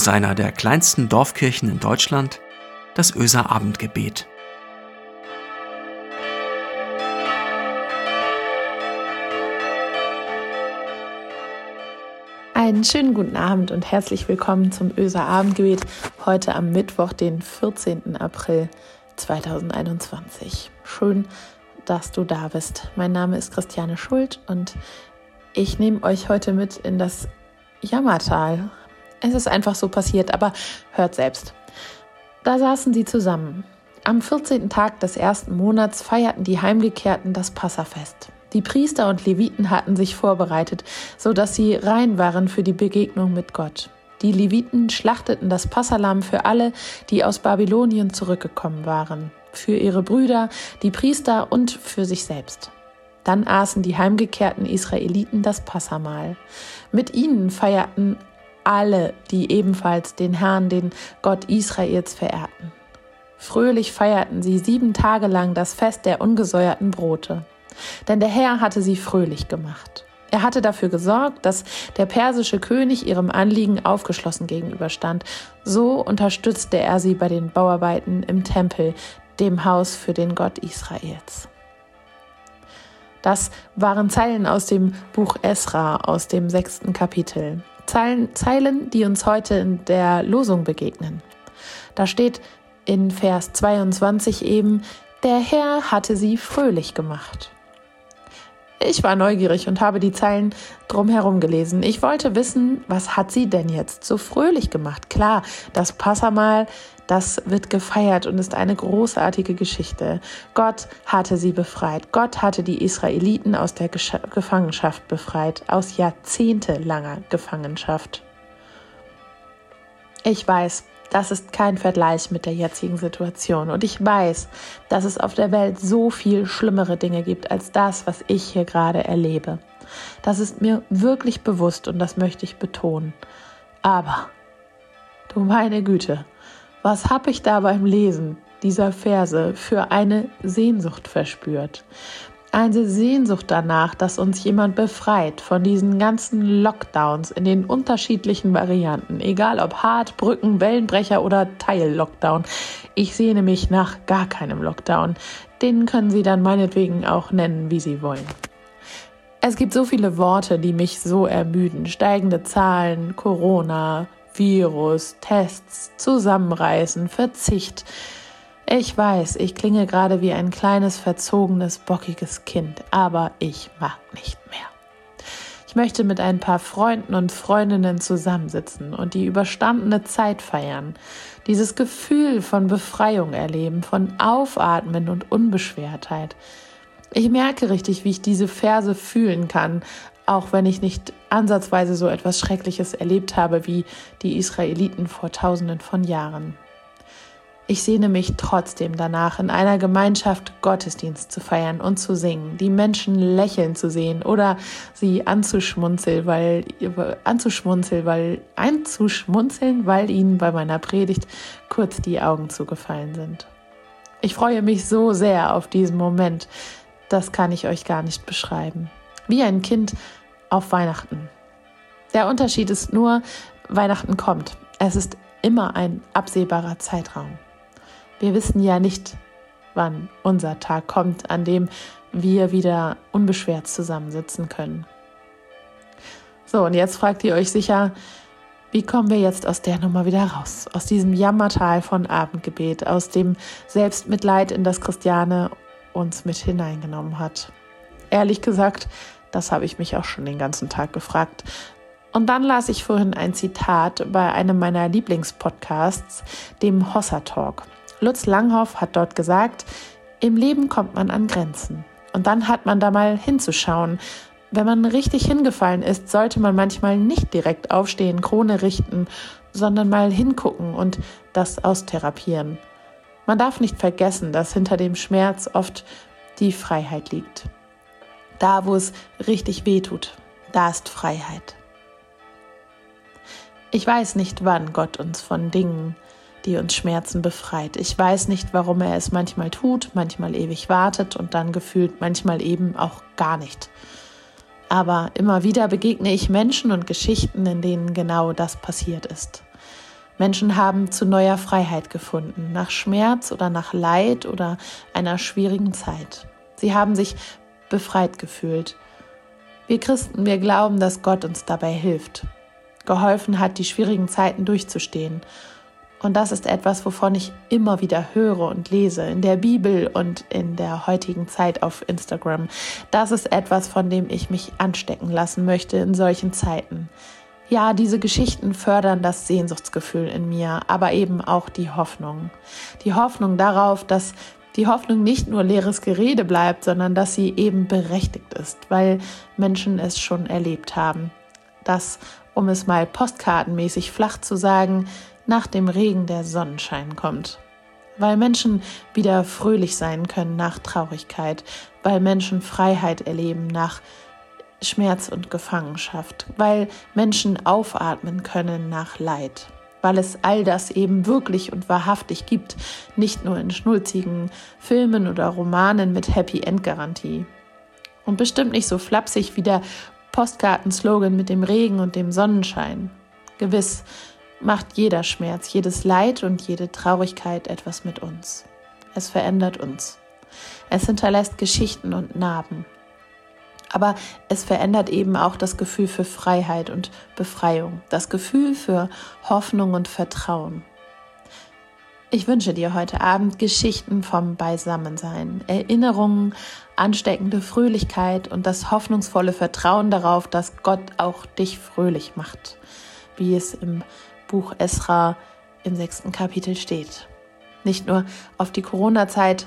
aus einer der kleinsten Dorfkirchen in Deutschland, das Öser Abendgebet. Einen schönen guten Abend und herzlich willkommen zum Öser Abendgebet heute am Mittwoch, den 14. April 2021. Schön, dass du da bist. Mein Name ist Christiane Schuld und ich nehme euch heute mit in das Jammertal. Es ist einfach so passiert, aber hört selbst. Da saßen sie zusammen. Am 14. Tag des ersten Monats feierten die Heimgekehrten das Passafest. Die Priester und Leviten hatten sich vorbereitet, so dass sie rein waren für die Begegnung mit Gott. Die Leviten schlachteten das Passalam für alle, die aus Babylonien zurückgekommen waren, für ihre Brüder, die Priester und für sich selbst. Dann aßen die heimgekehrten Israeliten das Passamahl. Mit ihnen feierten alle, die ebenfalls den Herrn, den Gott Israels, verehrten. Fröhlich feierten sie sieben Tage lang das Fest der ungesäuerten Brote. Denn der Herr hatte sie fröhlich gemacht. Er hatte dafür gesorgt, dass der persische König ihrem Anliegen aufgeschlossen gegenüberstand. So unterstützte er sie bei den Bauarbeiten im Tempel, dem Haus für den Gott Israels. Das waren Zeilen aus dem Buch Esra, aus dem sechsten Kapitel. Zeilen, die uns heute in der Losung begegnen. Da steht in Vers 22 eben, der Herr hatte sie fröhlich gemacht. Ich war neugierig und habe die Zeilen drumherum gelesen. Ich wollte wissen, was hat sie denn jetzt so fröhlich gemacht? Klar, das Passamal, das wird gefeiert und ist eine großartige Geschichte. Gott hatte sie befreit. Gott hatte die Israeliten aus der Gefangenschaft befreit, aus jahrzehntelanger Gefangenschaft. Ich weiß, das ist kein Vergleich mit der jetzigen Situation. Und ich weiß, dass es auf der Welt so viel schlimmere Dinge gibt als das, was ich hier gerade erlebe. Das ist mir wirklich bewusst und das möchte ich betonen. Aber, du meine Güte, was habe ich da beim Lesen dieser Verse für eine Sehnsucht verspürt? eine Sehnsucht danach, dass uns jemand befreit von diesen ganzen Lockdowns in den unterschiedlichen Varianten, egal ob Hart, Brücken, Wellenbrecher oder Teil-Lockdown. Ich sehne mich nach gar keinem Lockdown. Den können Sie dann meinetwegen auch nennen, wie Sie wollen. Es gibt so viele Worte, die mich so ermüden. Steigende Zahlen, Corona, Virus, Tests, Zusammenreißen, Verzicht. Ich weiß, ich klinge gerade wie ein kleines, verzogenes, bockiges Kind, aber ich mag nicht mehr. Ich möchte mit ein paar Freunden und Freundinnen zusammensitzen und die überstandene Zeit feiern, dieses Gefühl von Befreiung erleben, von Aufatmen und Unbeschwertheit. Ich merke richtig, wie ich diese Verse fühlen kann, auch wenn ich nicht ansatzweise so etwas Schreckliches erlebt habe wie die Israeliten vor tausenden von Jahren. Ich sehne mich trotzdem danach, in einer Gemeinschaft Gottesdienst zu feiern und zu singen, die Menschen lächeln zu sehen oder sie anzuschmunzeln, weil, anzuschmunzeln, weil, einzuschmunzeln, weil ihnen bei meiner Predigt kurz die Augen zugefallen sind. Ich freue mich so sehr auf diesen Moment, das kann ich euch gar nicht beschreiben. Wie ein Kind auf Weihnachten. Der Unterschied ist nur, Weihnachten kommt. Es ist immer ein absehbarer Zeitraum. Wir wissen ja nicht, wann unser Tag kommt, an dem wir wieder unbeschwert zusammensitzen können. So, und jetzt fragt ihr euch sicher, wie kommen wir jetzt aus der Nummer wieder raus? Aus diesem Jammertal von Abendgebet, aus dem Selbstmitleid, in das Christiane uns mit hineingenommen hat. Ehrlich gesagt, das habe ich mich auch schon den ganzen Tag gefragt. Und dann las ich vorhin ein Zitat bei einem meiner Lieblingspodcasts, dem Hossa Talk. Lutz Langhoff hat dort gesagt, im Leben kommt man an Grenzen. Und dann hat man da mal hinzuschauen. Wenn man richtig hingefallen ist, sollte man manchmal nicht direkt aufstehen, Krone richten, sondern mal hingucken und das austherapieren. Man darf nicht vergessen, dass hinter dem Schmerz oft die Freiheit liegt. Da, wo es richtig weh tut, da ist Freiheit. Ich weiß nicht, wann Gott uns von Dingen die uns Schmerzen befreit. Ich weiß nicht, warum er es manchmal tut, manchmal ewig wartet und dann gefühlt manchmal eben auch gar nicht. Aber immer wieder begegne ich Menschen und Geschichten, in denen genau das passiert ist. Menschen haben zu neuer Freiheit gefunden, nach Schmerz oder nach Leid oder einer schwierigen Zeit. Sie haben sich befreit gefühlt. Wir Christen, wir glauben, dass Gott uns dabei hilft, geholfen hat, die schwierigen Zeiten durchzustehen. Und das ist etwas, wovon ich immer wieder höre und lese in der Bibel und in der heutigen Zeit auf Instagram. Das ist etwas, von dem ich mich anstecken lassen möchte in solchen Zeiten. Ja, diese Geschichten fördern das Sehnsuchtsgefühl in mir, aber eben auch die Hoffnung. Die Hoffnung darauf, dass die Hoffnung nicht nur leeres Gerede bleibt, sondern dass sie eben berechtigt ist, weil Menschen es schon erlebt haben. Dass, um es mal postkartenmäßig flach zu sagen, nach dem Regen der Sonnenschein kommt. Weil Menschen wieder fröhlich sein können nach Traurigkeit, weil Menschen Freiheit erleben nach Schmerz und Gefangenschaft, weil Menschen aufatmen können nach Leid weil es all das eben wirklich und wahrhaftig gibt, nicht nur in schnulzigen Filmen oder Romanen mit Happy End Garantie. Und bestimmt nicht so flapsig wie der Postkartenslogan mit dem Regen und dem Sonnenschein. Gewiss macht jeder Schmerz, jedes Leid und jede Traurigkeit etwas mit uns. Es verändert uns. Es hinterlässt Geschichten und Narben. Aber es verändert eben auch das Gefühl für Freiheit und Befreiung, das Gefühl für Hoffnung und Vertrauen. Ich wünsche dir heute Abend Geschichten vom Beisammensein, Erinnerungen, ansteckende Fröhlichkeit und das hoffnungsvolle Vertrauen darauf, dass Gott auch dich fröhlich macht, wie es im Buch Esra im sechsten Kapitel steht. Nicht nur auf die Corona-Zeit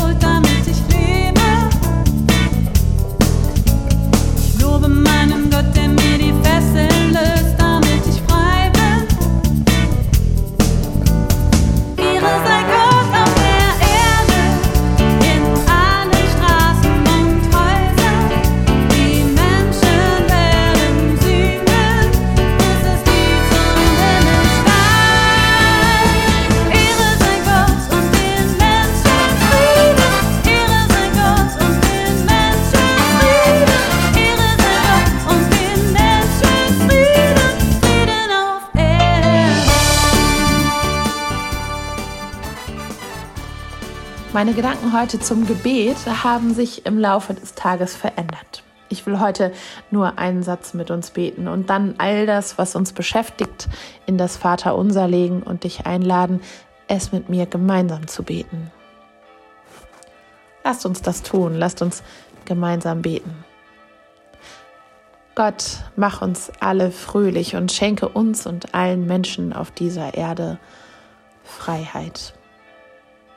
Meine Gedanken heute zum Gebet haben sich im Laufe des Tages verändert. Ich will heute nur einen Satz mit uns beten und dann all das, was uns beschäftigt, in das Vaterunser legen und dich einladen, es mit mir gemeinsam zu beten. Lasst uns das tun, lasst uns gemeinsam beten. Gott, mach uns alle fröhlich und schenke uns und allen Menschen auf dieser Erde Freiheit.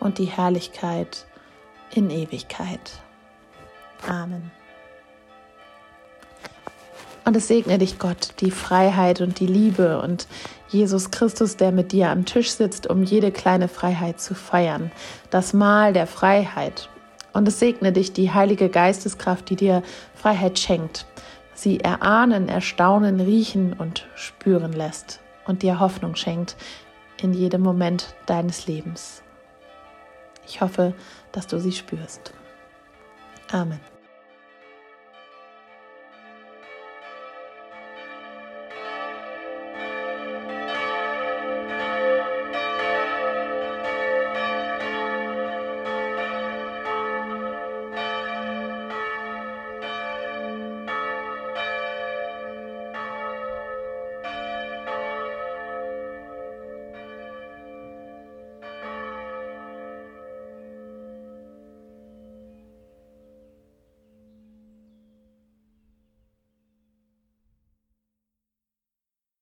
und die Herrlichkeit in Ewigkeit. Amen. Und es segne dich Gott, die Freiheit und die Liebe und Jesus Christus, der mit dir am Tisch sitzt, um jede kleine Freiheit zu feiern. Das Mahl der Freiheit. Und es segne dich die Heilige Geisteskraft, die dir Freiheit schenkt, sie erahnen, erstaunen, riechen und spüren lässt und dir Hoffnung schenkt in jedem Moment deines Lebens. Ich hoffe, dass du sie spürst. Amen.